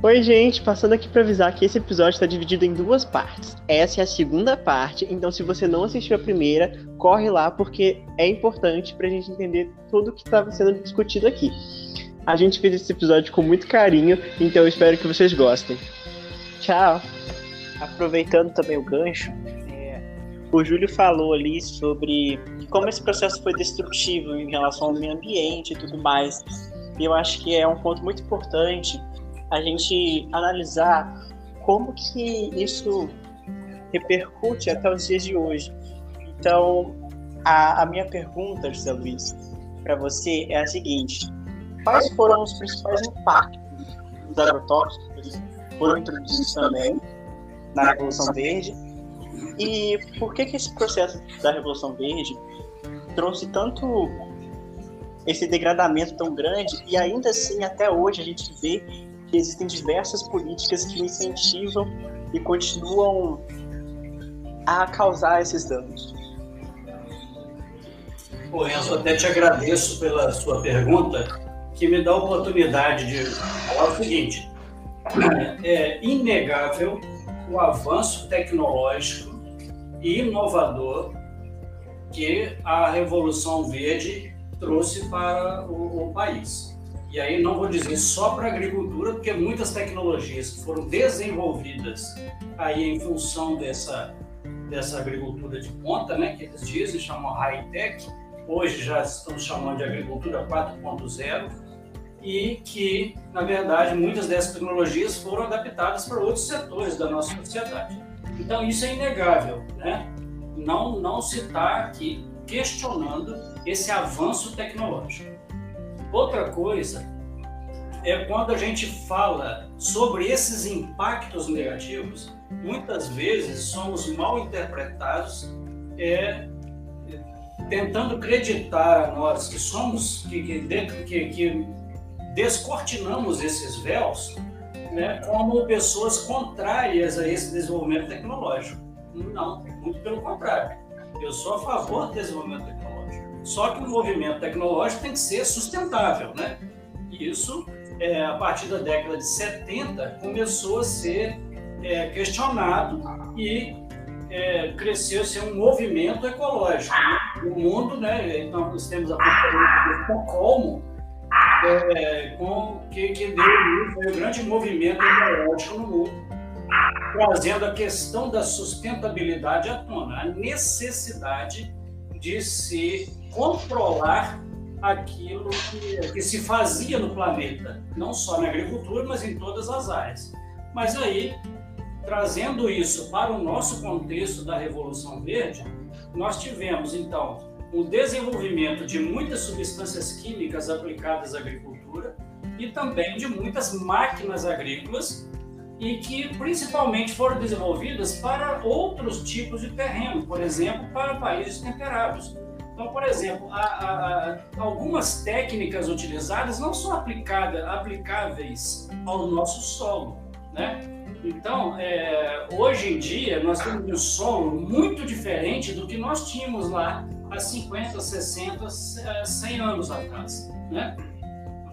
Oi, gente, passando aqui para avisar que esse episódio está dividido em duas partes. Essa é a segunda parte, então se você não assistiu a primeira, corre lá porque é importante para a gente entender tudo o que estava sendo discutido aqui. A gente fez esse episódio com muito carinho, então eu espero que vocês gostem. Tchau! Aproveitando também o gancho, é, o Júlio falou ali sobre como esse processo foi destrutivo em relação ao meio ambiente e tudo mais. E eu acho que é um ponto muito importante a gente analisar como que isso repercute até os dias de hoje. Então, a, a minha pergunta, José Luiz, para você é a seguinte: quais foram os principais impactos dos agrotóxicos que foram introduzidos também na Revolução Verde? E por que, que esse processo da Revolução Verde trouxe tanto esse degradamento tão grande e ainda assim até hoje a gente vê que existem diversas políticas que incentivam e continuam a causar esses danos. Bom, Enzo, até te agradeço pela sua pergunta, que me dá a oportunidade de falar o seguinte: é inegável o avanço tecnológico e inovador que a Revolução Verde trouxe para o, o país. E aí não vou dizer só para a agricultura, porque muitas tecnologias que foram desenvolvidas aí em função dessa, dessa agricultura de ponta, né, que eles dizem, chamam high-tech, hoje já estamos chamando de agricultura 4.0, e que, na verdade, muitas dessas tecnologias foram adaptadas para outros setores da nossa sociedade. Então, isso é inegável, né? Não, não se está aqui questionando esse avanço tecnológico. Outra coisa é quando a gente fala sobre esses impactos negativos, muitas vezes somos mal interpretados, é, tentando acreditar a nós que somos, que, que, que descortinamos esses véus, né, como pessoas contrárias a esse desenvolvimento tecnológico. Não, muito pelo contrário. Eu sou a favor do desenvolvimento tecnológico. Só que o movimento tecnológico tem que ser sustentável, né? E isso, é, a partir da década de 70, começou a ser é, questionado e é, cresceu ser um movimento ecológico. No mundo, né? Então, nós temos a de Estocolmo, é, com, que, que deu foi um grande movimento ecológico no mundo, trazendo a questão da sustentabilidade à tona, a necessidade de se controlar aquilo que, que, se fazia no planeta, não só na agricultura, mas em todas as áreas. Mas aí, trazendo isso para o nosso contexto da Revolução Verde, nós tivemos então o desenvolvimento de muitas substâncias químicas aplicadas à agricultura e também de muitas máquinas agrícolas e que principalmente foram desenvolvidas para outros tipos de terreno, por exemplo, para países temperados então, por exemplo, a, a, a, algumas técnicas utilizadas não são aplicadas, aplicáveis ao nosso solo, né? Então, é, hoje em dia, nós temos um solo muito diferente do que nós tínhamos lá há 50, 60, 100 anos atrás, né?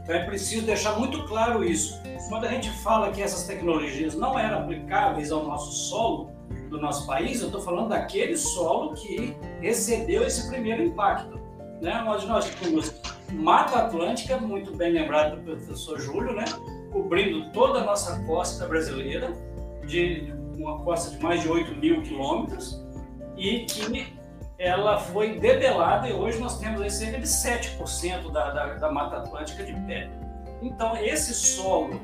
Então, é preciso deixar muito claro isso. Quando a gente fala que essas tecnologias não eram aplicáveis ao nosso solo, do nosso país, eu estou falando daquele solo que recebeu esse primeiro impacto. Né? Nós, nós temos Mata Atlântica, muito bem lembrado pelo professor Júlio, né? cobrindo toda a nossa costa brasileira, de uma costa de mais de 8 mil quilômetros, e que ela foi debelada e hoje nós temos aí cerca de 7% da, da, da Mata Atlântica de pé. Então, esse solo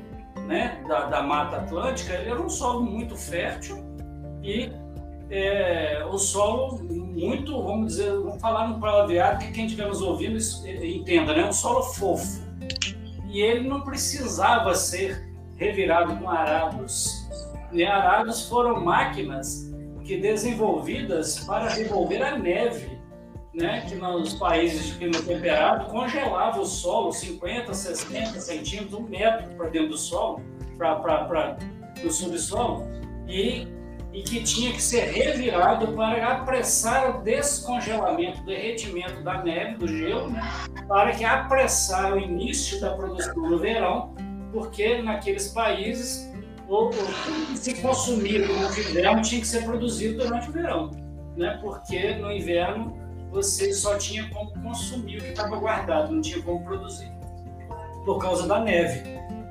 né, da, da Mata Atlântica ele era um solo muito fértil, e é, o solo muito, vamos dizer, vamos falar no palavreado que quem estiver nos ouvindo entenda, né? Um solo fofo. E ele não precisava ser revirado com arados. E arados foram máquinas que desenvolvidas para revolver a neve, né? Que nos países de clima temperado congelava o solo 50, 60 centímetros, um metro para dentro do solo, para o subsolo. E e que tinha que ser revirado para apressar o descongelamento, o derretimento da neve, do gelo, né? para que apressar o início da produção no verão porque naqueles países o, o que se consumir durante o inverno tinha que ser produzido durante o verão, né? porque no inverno você só tinha como consumir o que estava guardado, não tinha como produzir, por causa da neve.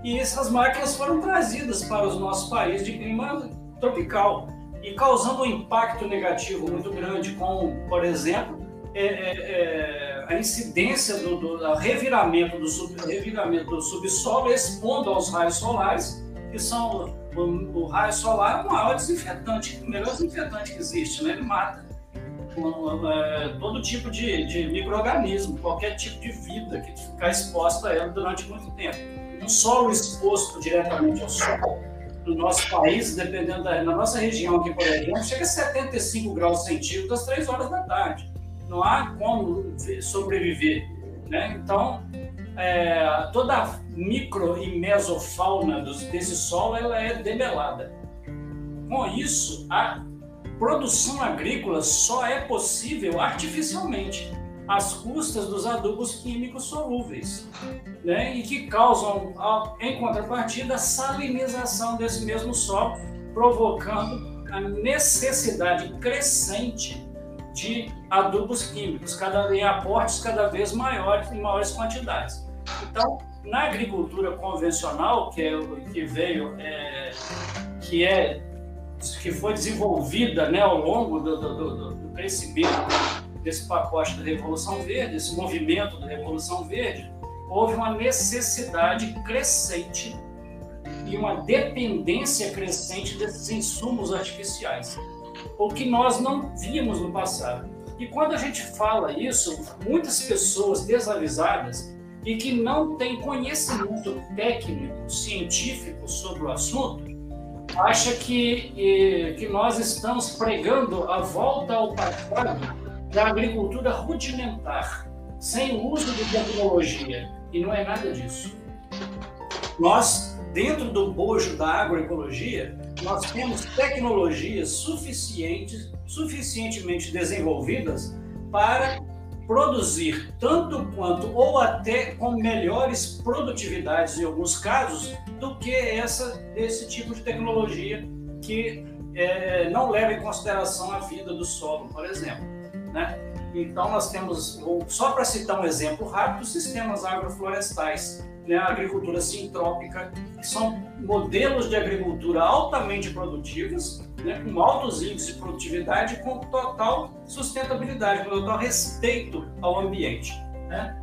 E essas máquinas foram trazidas para os nossos países de clima tropical e causando um impacto negativo muito grande, com, por exemplo, é, é, é, a incidência do, do reviramento, do sub, reviramento do subsolo expondo aos raios solares, que são o, o raio solar é o maior desinfetante, o melhor desinfetante que existe, né? ele mata é, todo tipo de, de microorganismo, qualquer tipo de vida que ficar exposta a ela durante muito tempo. Um solo exposto diretamente ao sol, no nosso país, dependendo da na nossa região aqui, por exemplo, chega a 75 graus centígrados às 3 horas da tarde. Não há como sobreviver. Né? Então, é, toda a micro e mesofauna dos, desse solo ela é debelada. Com isso, a produção agrícola só é possível artificialmente, às custas dos adubos químicos solúveis, né? e que causam, em contrapartida, a salinização desse mesmo solo, provocando a necessidade crescente de adubos químicos, cada, em aportes cada vez maiores, em maiores quantidades. Então, na agricultura convencional, que, é, que veio, é, que é que foi desenvolvida né, ao longo do, do, do, do crescimento desse pacote da Revolução Verde, esse movimento da Revolução Verde, houve uma necessidade crescente e uma dependência crescente desses insumos artificiais, o que nós não víamos no passado. E quando a gente fala isso, muitas pessoas desavisadas e que não têm conhecimento técnico, científico sobre o assunto, acha que, que nós estamos pregando a volta ao passado da agricultura rudimentar, sem o uso de tecnologia. E não é nada disso. Nós, dentro do bojo da agroecologia, nós temos tecnologias suficientes, suficientemente desenvolvidas para produzir tanto quanto ou até com melhores produtividades em alguns casos do que essa esse tipo de tecnologia que é, não leva em consideração a vida do solo, por exemplo, né? Então nós temos, só para citar um exemplo rápido, sistemas agroflorestais, né, a agricultura sintrópica, que são modelos de agricultura altamente produtivos, né, com altos índices de produtividade e com total sustentabilidade, com total respeito ao ambiente. Né?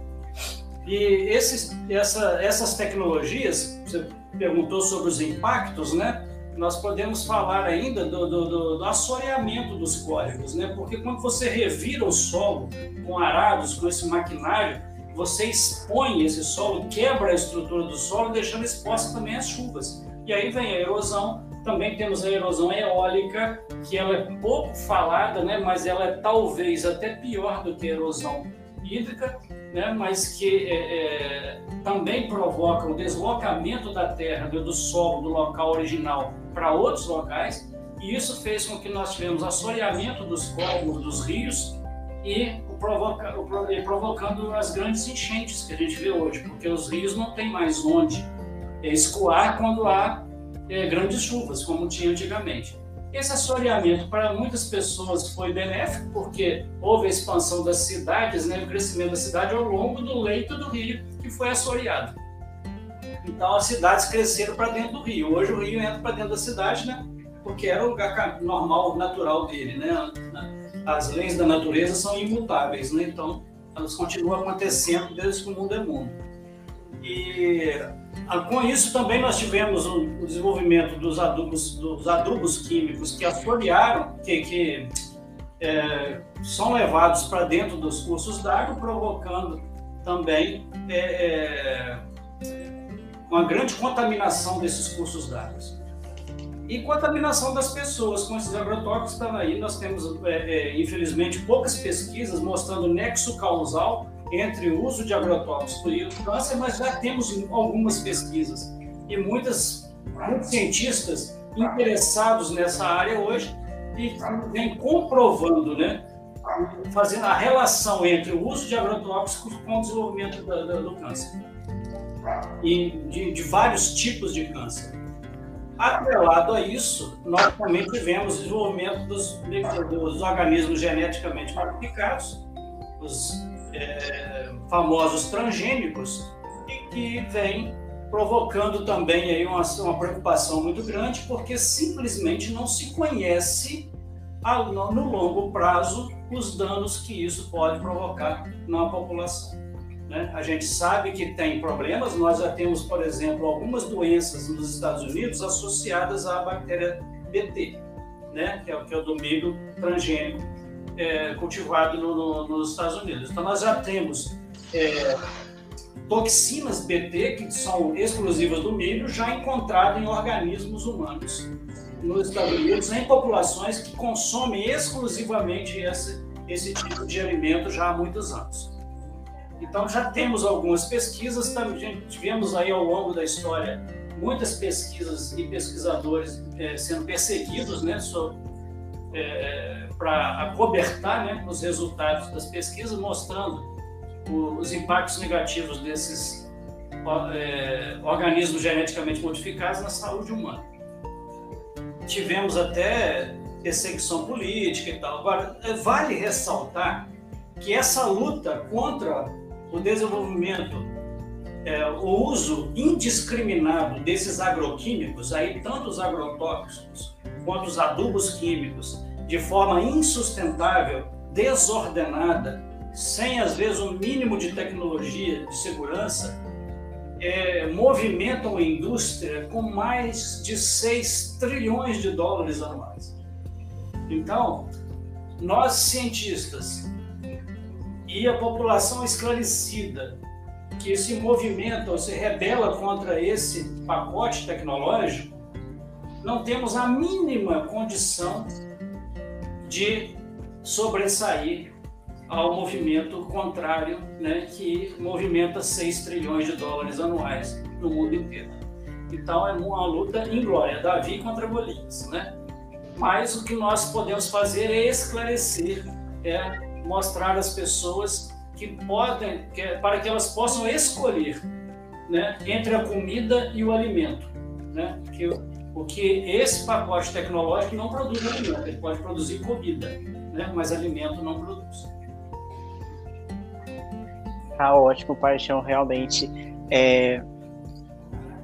E esses, essa, essas tecnologias, você perguntou sobre os impactos, né? nós podemos falar ainda do, do, do, assoreamento dos córregos, né? porque quando você revira o solo com arados, com esse maquinário, você expõe esse solo, quebra a estrutura do solo, deixando exposta também as chuvas. E aí vem a erosão, também temos a erosão eólica, que ela é pouco falada, né, mas ela é talvez até pior do que a erosão hídrica, né, mas que é, é, também provoca o deslocamento da terra, do, do solo, do local original para outros locais, e isso fez com que nós tivemos assoreamento dos córregos, dos rios, e provoca, provocando as grandes enchentes que a gente vê hoje, porque os rios não têm mais onde escoar quando há é, grandes chuvas, como tinha antigamente. Esse assoreamento para muitas pessoas foi benéfico, porque houve a expansão das cidades, né, o crescimento da cidade ao longo do leito do rio que foi assoreado. Então as cidades cresceram para dentro do rio. Hoje o rio entra para dentro da cidade, né, porque era o lugar normal, natural dele. Né? As leis da natureza são imutáveis, né? então elas continuam acontecendo desde que o mundo é mundo. E ah, com isso também nós tivemos o, o desenvolvimento dos adubos, dos adubos químicos que assorearam, que, que é, são levados para dentro dos cursos d'água, provocando também é, é, uma grande contaminação desses cursos d'água. E contaminação das pessoas com esses agrotóxicos estão aí. Nós temos, é, é, infelizmente, poucas pesquisas mostrando nexo causal entre o uso de agrotóxicos e o câncer, mas já temos algumas pesquisas e muitas, muitos cientistas interessados nessa área hoje e vem comprovando, né, fazendo a relação entre o uso de agrotóxicos com o desenvolvimento do, do, do câncer. e de, de vários tipos de câncer. Atrelado a isso, nós também tivemos desenvolvimento dos, dos organismos geneticamente modificados, os é, famosos transgênicos, e que vem provocando também aí uma, uma preocupação muito grande, porque simplesmente não se conhece a, no longo prazo os danos que isso pode provocar na população. Né? A gente sabe que tem problemas, nós já temos, por exemplo, algumas doenças nos Estados Unidos associadas à bactéria BT, né? que, é, que é o do milho transgênico é, cultivado no, no, nos Estados Unidos. Então, nós já temos é, toxinas BT, que são exclusivas do milho, já encontradas em organismos humanos nos Estados Unidos, em populações que consomem exclusivamente esse, esse tipo de alimento já há muitos anos. Então já temos algumas pesquisas, tivemos aí ao longo da história muitas pesquisas e pesquisadores é, sendo perseguidos, né, é, para acobertar né, os resultados das pesquisas, mostrando os impactos negativos desses é, organismos geneticamente modificados na saúde humana. Tivemos até perseguição política e tal. Agora, é, vale ressaltar que essa luta contra o desenvolvimento, é, o uso indiscriminado desses agroquímicos, aí tanto os agrotóxicos quanto os adubos químicos, de forma insustentável, desordenada, sem às vezes um mínimo de tecnologia de segurança, é, movimentam a indústria com mais de 6 trilhões de dólares anuais. Então, nós cientistas e a população esclarecida que se movimenta ou se rebela contra esse pacote tecnológico, não temos a mínima condição de sobressair ao movimento contrário, né, que movimenta 6 trilhões de dólares anuais no mundo inteiro. Então é uma luta inglória, Davi contra Golias, né? Mas o que nós podemos fazer é esclarecer, é mostrar às pessoas que podem, que, para que elas possam escolher né, entre a comida e o alimento. Né? Que, porque esse pacote tecnológico não produz alimento, ele pode produzir comida, né? mas alimento não produz. Tá ótimo, Paixão, realmente. É,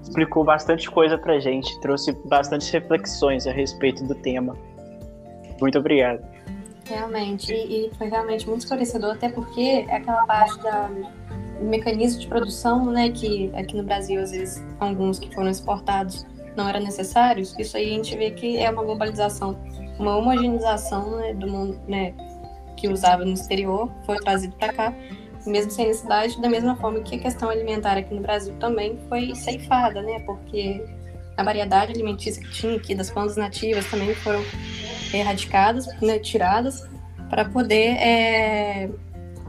explicou bastante coisa pra gente, trouxe bastante reflexões a respeito do tema. Muito obrigado. Realmente, e, foi realmente muito esclarecedor, até porque é aquela parte da, do mecanismo de produção, né, que aqui no Brasil, às vezes, alguns que foram exportados não eram necessários, isso aí a gente vê que é uma globalização, uma homogeneização né, do mundo, né, que usava no exterior, foi trazido para cá, mesmo sem necessidade, da mesma forma que a questão alimentar aqui no Brasil também foi ceifada, né, porque a variedade alimentícia que tinha aqui das plantas nativas também foram erradicadas, né, tiradas, para poder é,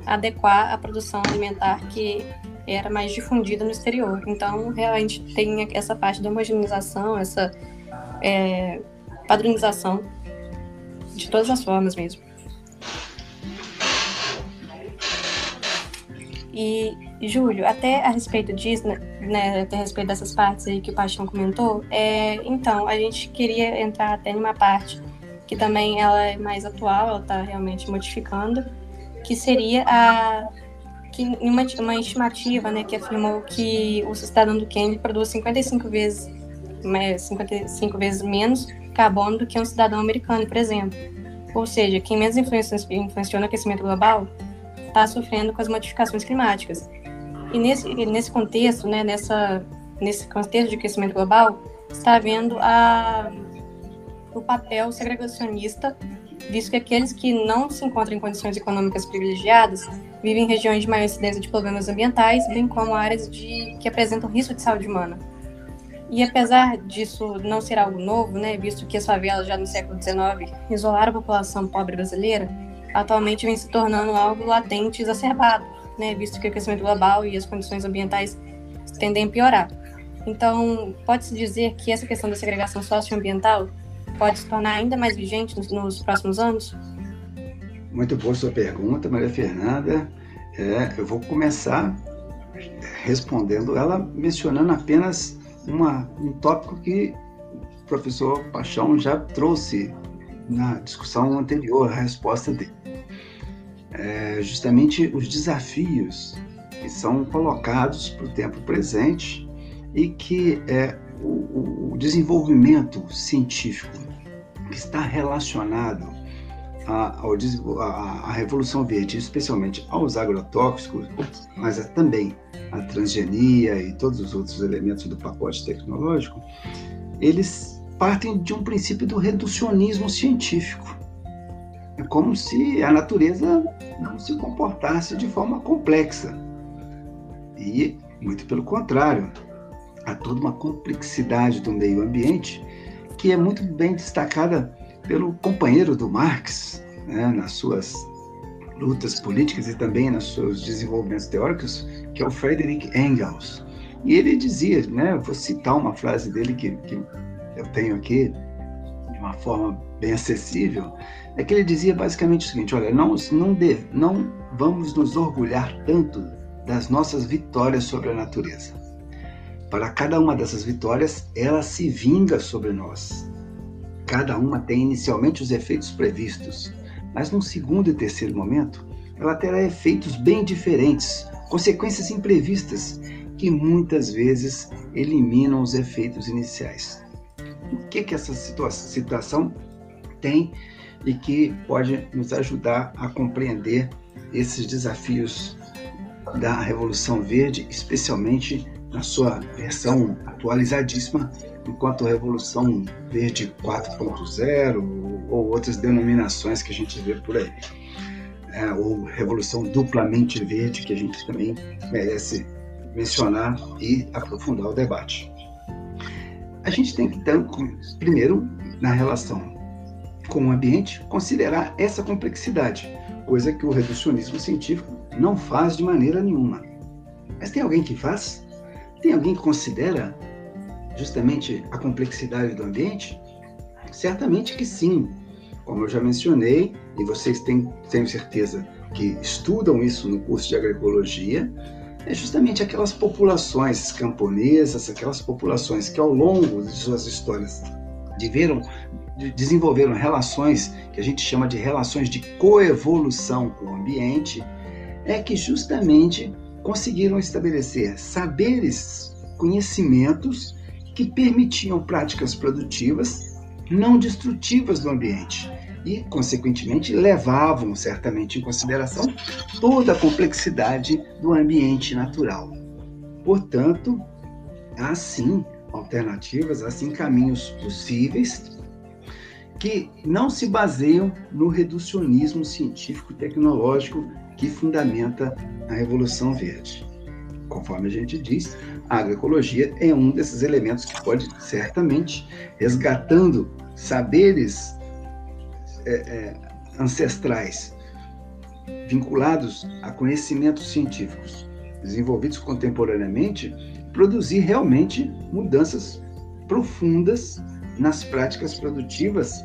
adequar a produção alimentar que era mais difundida no exterior. Então, realmente tem essa parte da homogeneização, essa é, padronização de todas as formas mesmo. E, Júlio, até a respeito disso, né, né, até a respeito dessas partes aí que o Paixão comentou, é, então, a gente queria entrar até numa parte que também ela é mais atual, ela está realmente modificando, que seria a que uma, uma estimativa, né, que afirmou que o cidadão do Quênia produz 55 vezes 55 vezes menos carbono do que um cidadão americano, por exemplo. Ou seja, quem menos influenciou no aquecimento global está sofrendo com as modificações climáticas. E nesse, nesse contexto, né, nessa, nesse contexto de aquecimento global, está havendo a o papel segregacionista, visto que aqueles que não se encontram em condições econômicas privilegiadas vivem em regiões de maior incidência de problemas ambientais, bem como áreas de, que apresentam risco de saúde humana. E apesar disso não ser algo novo, né, visto que as favelas já no século XIX isolaram a população pobre brasileira, atualmente vem se tornando algo latente e exacerbado, né, visto que o aquecimento global e as condições ambientais tendem a piorar. Então, pode-se dizer que essa questão da segregação socioambiental pode se tornar ainda mais vigente nos, nos próximos anos? Muito boa sua pergunta, Maria Fernanda. É, eu vou começar respondendo, ela mencionando apenas uma, um tópico que o professor Paixão já trouxe na discussão anterior, a resposta dele. É justamente os desafios que são colocados para o tempo presente e que é o, o desenvolvimento científico que está relacionado à, à, Revolução Verde, especialmente aos agrotóxicos, mas também a transgenia e todos os outros elementos do pacote tecnológico, eles partem de um princípio do reducionismo científico. É como se a natureza não se comportasse de forma complexa. E, muito pelo contrário, há toda uma complexidade do meio ambiente que é muito bem destacada pelo companheiro do Marx, né, nas suas lutas políticas e também nos seus desenvolvimentos teóricos, que é o Friedrich Engels. E ele dizia, né, vou citar uma frase dele que, que eu tenho aqui, de uma forma bem acessível, é que ele dizia basicamente o seguinte: olha, não, não, de, não vamos nos orgulhar tanto das nossas vitórias sobre a natureza. Para cada uma dessas vitórias, ela se vinga sobre nós. Cada uma tem inicialmente os efeitos previstos, mas num segundo e terceiro momento, ela terá efeitos bem diferentes, consequências imprevistas que muitas vezes eliminam os efeitos iniciais. O que que essa situação tem e que pode nos ajudar a compreender esses desafios da Revolução Verde, especialmente na sua versão atualizadíssima, enquanto Revolução Verde 4.0 ou outras denominações que a gente vê por aí. É, ou Revolução Duplamente Verde, que a gente também merece mencionar e aprofundar o debate. A gente tem que, então, primeiro, na relação com o ambiente, considerar essa complexidade, coisa que o reducionismo científico não faz de maneira nenhuma. Mas tem alguém que faz? Tem alguém que considera justamente a complexidade do ambiente? Certamente que sim. Como eu já mencionei, e vocês têm, tenho certeza que estudam isso no curso de agroecologia, é justamente aquelas populações camponesas, aquelas populações que ao longo de suas histórias viveram, desenvolveram relações que a gente chama de relações de coevolução com o ambiente, é que justamente conseguiram estabelecer saberes, conhecimentos que permitiam práticas produtivas não destrutivas do ambiente e, consequentemente, levavam certamente em consideração toda a complexidade do ambiente natural. Portanto, há sim alternativas, há sim caminhos possíveis que não se baseiam no reducionismo científico tecnológico que fundamenta a Revolução Verde. Conforme a gente diz, a agroecologia é um desses elementos que pode, certamente, resgatando saberes é, é, ancestrais vinculados a conhecimentos científicos desenvolvidos contemporaneamente, produzir realmente mudanças profundas nas práticas produtivas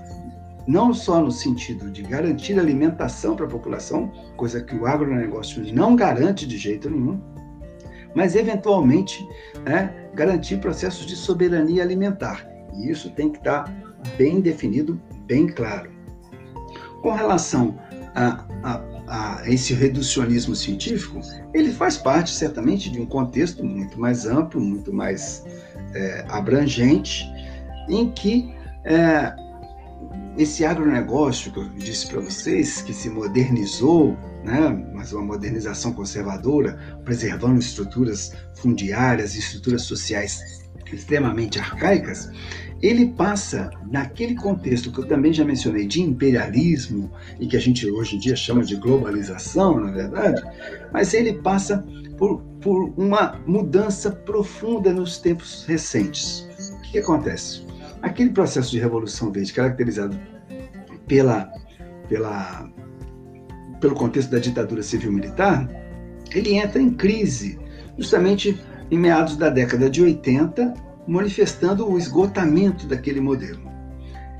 não só no sentido de garantir alimentação para a população, coisa que o agronegócio não garante de jeito nenhum, mas eventualmente né, garantir processos de soberania alimentar. E isso tem que estar bem definido, bem claro. Com relação a, a, a esse reducionismo científico, ele faz parte certamente de um contexto muito mais amplo, muito mais é, abrangente, em que é, esse agronegócio que eu disse para vocês, que se modernizou, né, mas uma modernização conservadora, preservando estruturas fundiárias estruturas sociais extremamente arcaicas, ele passa naquele contexto que eu também já mencionei de imperialismo e que a gente hoje em dia chama de globalização, na verdade, mas ele passa por, por uma mudança profunda nos tempos recentes. O que acontece? Aquele processo de revolução verde caracterizado pela, pela, pelo contexto da ditadura civil-militar, ele entra em crise justamente em meados da década de 80, manifestando o esgotamento daquele modelo.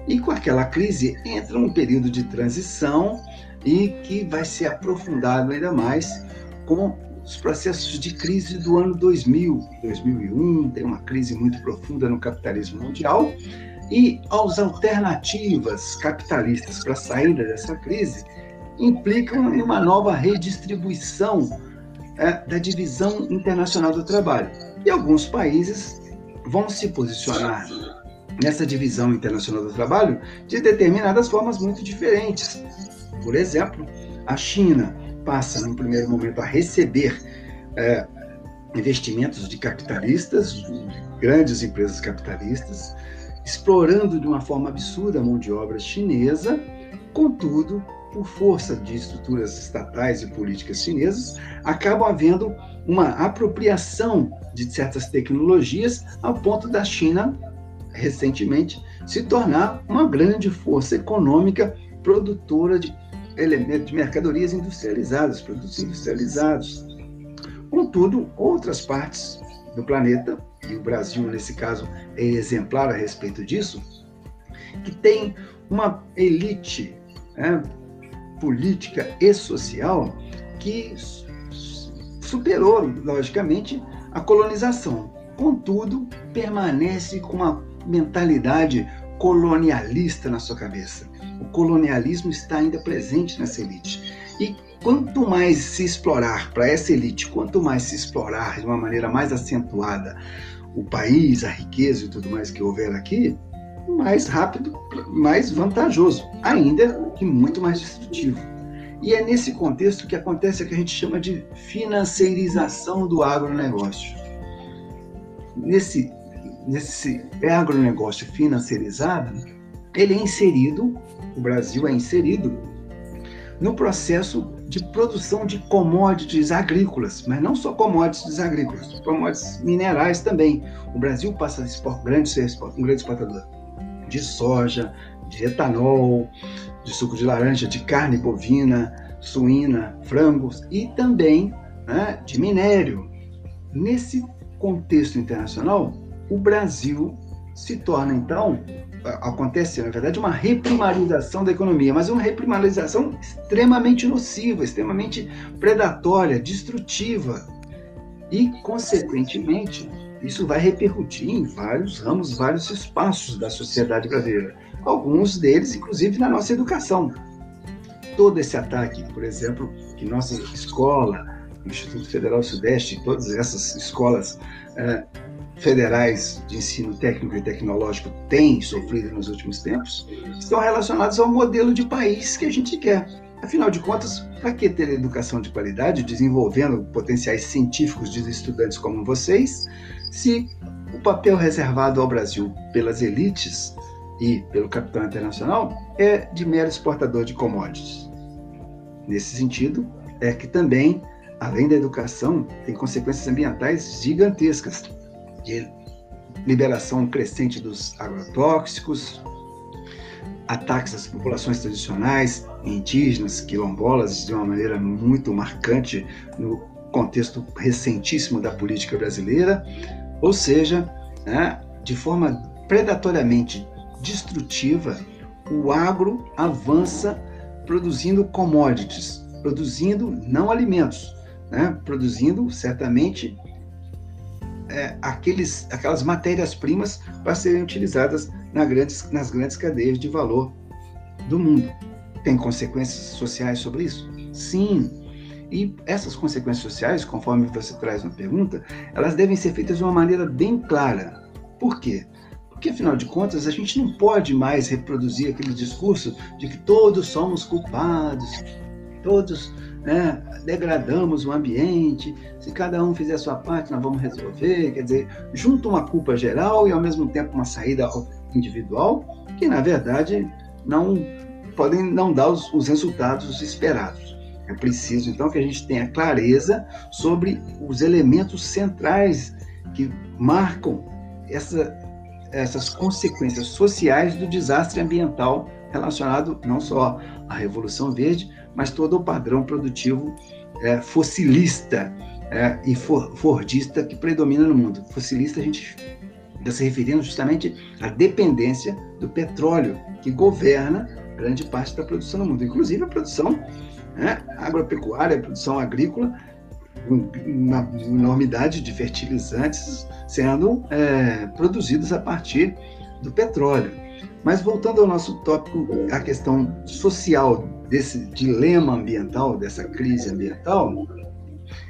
E com aquela crise entra um período de transição e que vai ser aprofundado ainda mais com os processos de crise do ano 2000, 2001, tem uma crise muito profunda no capitalismo mundial, e as alternativas capitalistas para a saída dessa crise implicam em uma nova redistribuição é, da divisão internacional do trabalho. E alguns países vão se posicionar nessa divisão internacional do trabalho de determinadas formas muito diferentes. Por exemplo, a China passa, num primeiro momento, a receber é, investimentos de capitalistas, de grandes empresas capitalistas, explorando de uma forma absurda a mão de obra chinesa, contudo, por força de estruturas estatais e políticas chinesas, acabam havendo uma apropriação de certas tecnologias ao ponto da China, recentemente, se tornar uma grande força econômica produtora de elementos de mercadorias industrializadas, produtos industrializados. Contudo, outras partes do planeta, e o Brasil, nesse caso, é exemplar a respeito disso, que tem uma elite né, política e social que superou, logicamente, a colonização. Contudo, permanece com uma mentalidade colonialista na sua cabeça. O colonialismo está ainda presente nessa elite. E quanto mais se explorar para essa elite, quanto mais se explorar de uma maneira mais acentuada o país, a riqueza e tudo mais que houver aqui, mais rápido, mais vantajoso, ainda que muito mais destrutivo. E é nesse contexto que acontece o que a gente chama de financeirização do agronegócio. Nesse, nesse agronegócio financeirizado, ele é inserido, o Brasil é inserido, no processo de produção de commodities agrícolas, mas não só commodities agrícolas, commodities minerais também. O Brasil passa a ser um grande exportador de soja, de etanol, de suco de laranja, de carne bovina, suína, frangos e também né, de minério. Nesse contexto internacional, o Brasil se torna então acontece, na verdade, uma reprimarização da economia, mas uma reprimarização extremamente nociva, extremamente predatória, destrutiva. E, consequentemente, isso vai repercutir em vários ramos, vários espaços da sociedade brasileira. Alguns deles, inclusive, na nossa educação. Todo esse ataque, por exemplo, que nossa escola, o Instituto Federal Sudeste, todas essas escolas eh, federais de ensino técnico e tecnológico têm sofrido nos últimos tempos, estão relacionados ao modelo de país que a gente quer. Afinal de contas, para que ter educação de qualidade, desenvolvendo potenciais científicos de estudantes como vocês, se o papel reservado ao Brasil pelas elites e pelo capital internacional é de mero exportador de commodities. Nesse sentido, é que também, além da educação, tem consequências ambientais gigantescas de liberação crescente dos agrotóxicos, ataques às populações tradicionais, indígenas, quilombolas, de uma maneira muito marcante no contexto recentíssimo da política brasileira, ou seja, né, de forma predatoriamente destrutiva, o agro avança produzindo commodities, produzindo não alimentos, né, produzindo certamente é, aqueles, aquelas matérias-primas para serem utilizadas grandes, nas grandes cadeias de valor do mundo. Tem consequências sociais sobre isso? Sim, e essas consequências sociais, conforme você traz na pergunta, elas devem ser feitas de uma maneira bem clara. Por quê? Porque, afinal de contas, a gente não pode mais reproduzir aquele discurso de que todos somos culpados, todos né, degradamos o ambiente, se cada um fizer a sua parte, nós vamos resolver. Quer dizer, junta uma culpa geral e, ao mesmo tempo, uma saída individual, que, na verdade, não podem não dar os, os resultados esperados. É preciso, então, que a gente tenha clareza sobre os elementos centrais que marcam essa, essas consequências sociais do desastre ambiental relacionado não só à Revolução Verde, mas todo o padrão produtivo é, fossilista é, e for, fordista que predomina no mundo. Fossilista, a gente está se referindo justamente à dependência do petróleo, que governa grande parte da produção no mundo, inclusive a produção né, agropecuária, a produção agrícola, uma enormidade de fertilizantes sendo é, produzidos a partir do petróleo. Mas voltando ao nosso tópico, a questão social desse dilema ambiental, dessa crise ambiental,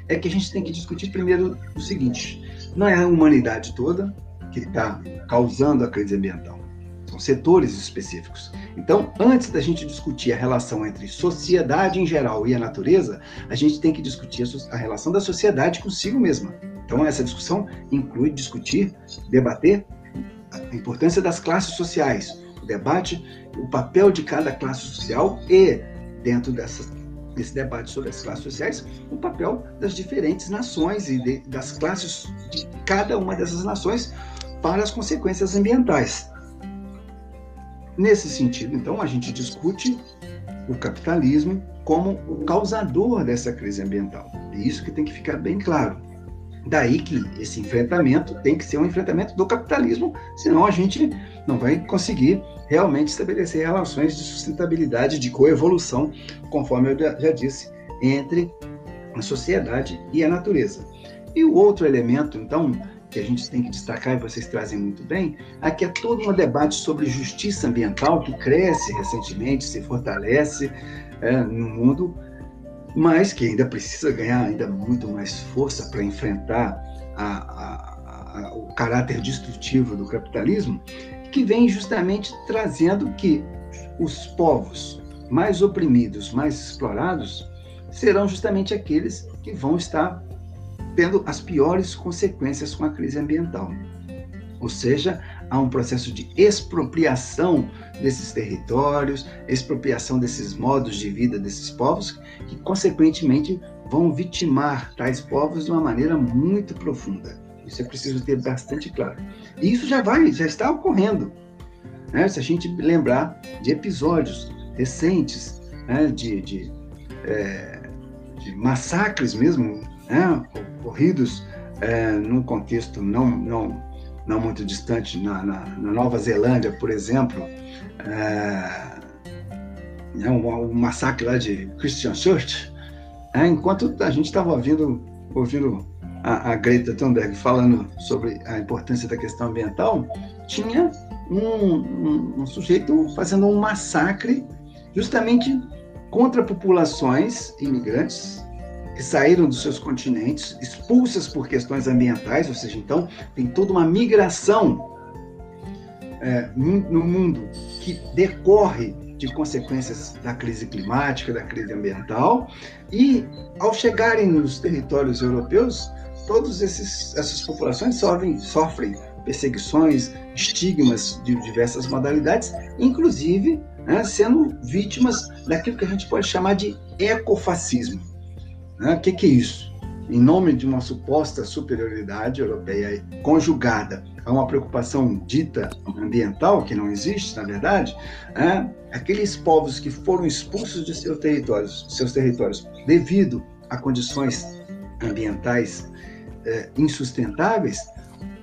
é que a gente tem que discutir primeiro o seguinte: não é a humanidade toda que está causando a crise ambiental, são setores específicos. Então, antes da gente discutir a relação entre sociedade em geral e a natureza, a gente tem que discutir a relação da sociedade consigo mesma. Então, essa discussão inclui discutir, debater a importância das classes sociais, o debate, o papel de cada classe social e, dentro dessas, desse debate sobre as classes sociais, o papel das diferentes nações e de, das classes de cada uma dessas nações para as consequências ambientais. Nesse sentido, então, a gente discute o capitalismo como o causador dessa crise ambiental. É isso que tem que ficar bem claro. Daí que esse enfrentamento tem que ser um enfrentamento do capitalismo, senão a gente não vai conseguir realmente estabelecer relações de sustentabilidade, de coevolução, conforme eu já disse, entre a sociedade e a natureza. E o outro elemento, então, que a gente tem que destacar, e vocês trazem muito bem, aqui é todo um debate sobre justiça ambiental que cresce recentemente, se fortalece é, no mundo, mas que ainda precisa ganhar ainda muito mais força para enfrentar a, a, a, o caráter destrutivo do capitalismo, que vem justamente trazendo que os povos mais oprimidos, mais explorados, serão justamente aqueles que vão estar tendo as piores consequências com a crise ambiental. Ou seja, há um processo de expropriação desses territórios, expropriação desses modos de vida desses povos, que consequentemente vão vitimar tais povos de uma maneira muito profunda. Isso é preciso ter bastante claro. E isso já vai, já está ocorrendo. Né? Se a gente lembrar de episódios recentes né? de, de, é, de massacres mesmo, né? ocorridos é, num contexto não, não não muito distante, na, na, na Nova Zelândia, por exemplo, é, é um, um, massacre lá de Christian Church, é, enquanto a gente estava ouvindo, ouvindo a, a, Greta Thunberg falando sobre a importância da questão ambiental, tinha um, um, um sujeito fazendo um massacre justamente contra populações imigrantes que saíram dos seus continentes, expulsas por questões ambientais, ou seja, então tem toda uma migração é, no mundo que decorre de consequências da crise climática, da crise ambiental, e ao chegarem nos territórios europeus, todas essas populações sofrem, sofrem perseguições, estigmas de diversas modalidades, inclusive né, sendo vítimas daquilo que a gente pode chamar de ecofascismo. Né? O que, que é isso? Em nome de uma suposta superioridade europeia conjugada a uma preocupação dita ambiental, que não existe, na verdade, é, aqueles povos que foram expulsos de seus territórios, seus territórios devido a condições ambientais é, insustentáveis,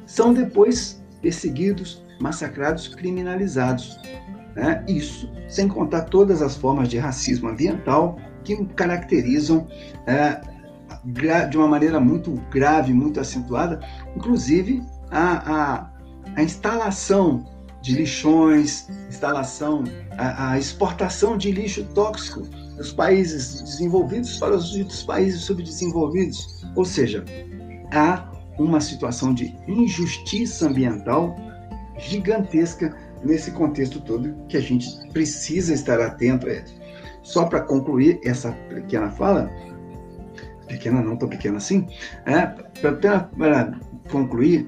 são depois perseguidos, massacrados, criminalizados. Né? Isso sem contar todas as formas de racismo ambiental que caracterizam é, de uma maneira muito grave, muito acentuada, inclusive a, a, a instalação de lixões, instalação, a, a, exportação de lixo tóxico dos países desenvolvidos para os países subdesenvolvidos. Ou seja, há uma situação de injustiça ambiental gigantesca nesse contexto todo que a gente precisa estar atento a. Só para concluir essa pequena fala, pequena não tão pequena assim, é, para concluir,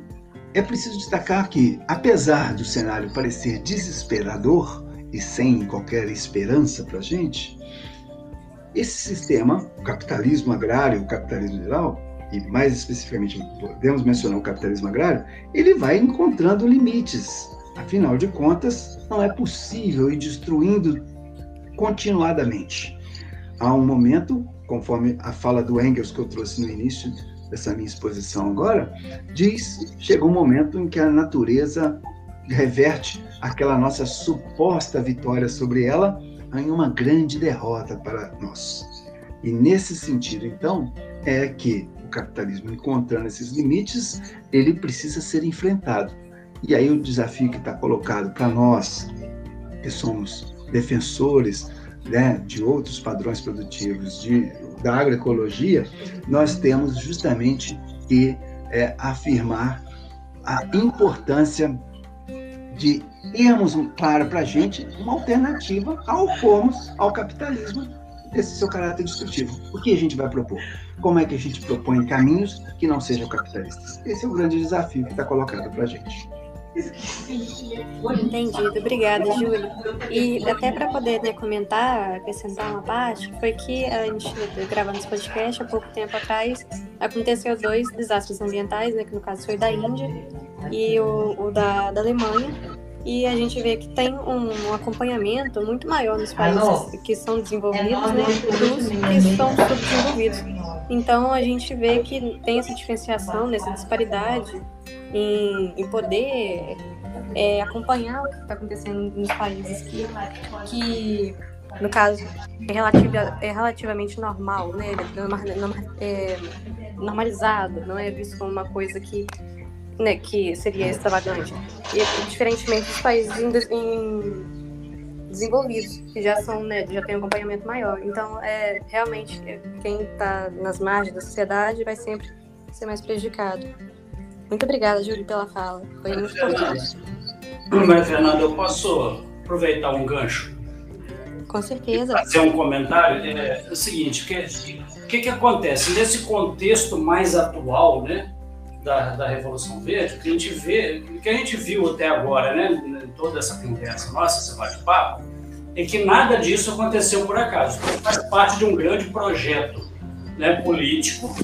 é preciso destacar que, apesar do cenário parecer desesperador e sem qualquer esperança para a gente, esse sistema, o capitalismo agrário, o capitalismo geral, e mais especificamente podemos mencionar o capitalismo agrário, ele vai encontrando limites. Afinal de contas, não é possível ir destruindo continuadamente. Há um momento, conforme a fala do Engels que eu trouxe no início dessa minha exposição agora, diz, chega um momento em que a natureza reverte aquela nossa suposta vitória sobre ela em uma grande derrota para nós. E nesse sentido, então, é que o capitalismo, encontrando esses limites, ele precisa ser enfrentado. E aí o desafio que está colocado para nós, que somos defensores né, de outros padrões produtivos, de, da agroecologia, nós temos justamente que é, afirmar a importância de termos claro para a gente uma alternativa ao formos ao capitalismo desse seu caráter destrutivo. O que a gente vai propor? Como é que a gente propõe caminhos que não sejam capitalistas? Esse é o grande desafio que está colocado para a gente. Entendido, obrigada, Júlio. E até para poder né, comentar, acrescentar uma parte, foi que a gente gravando esse podcast há pouco tempo atrás, aconteceu dois desastres ambientais, né, que no caso foi da Índia e o, o da, da Alemanha, e a gente vê que tem um, acompanhamento muito maior nos países que são desenvolvidos né, dos que são subdesenvolvidos. Então a gente vê que tem essa diferenciação, nessa disparidade em, em poder é, acompanhar o que está acontecendo nos países que, que no caso, é, relativ, é relativamente normal, né? É, normalizado, não é visto como uma coisa que né, que seria extravagante. E, diferentemente dos países em, em desenvolvidos, que já são, né, já tem um acompanhamento maior. Então, é realmente é, quem está nas margens da sociedade vai sempre ser mais prejudicado. Muito obrigada, Júlio, pela fala. Foi muito importante. Mas, Fernando, eu posso aproveitar um gancho? Com certeza. Fazer um comentário? É, é o seguinte, o que, que, que acontece? Nesse contexto mais atual, né? da, da Revolução Verde, que a gente vê, que a gente viu até agora, né, toda essa conversa nossa, esse bate-papo, é que nada disso aconteceu por acaso. Faz parte de um grande projeto né, político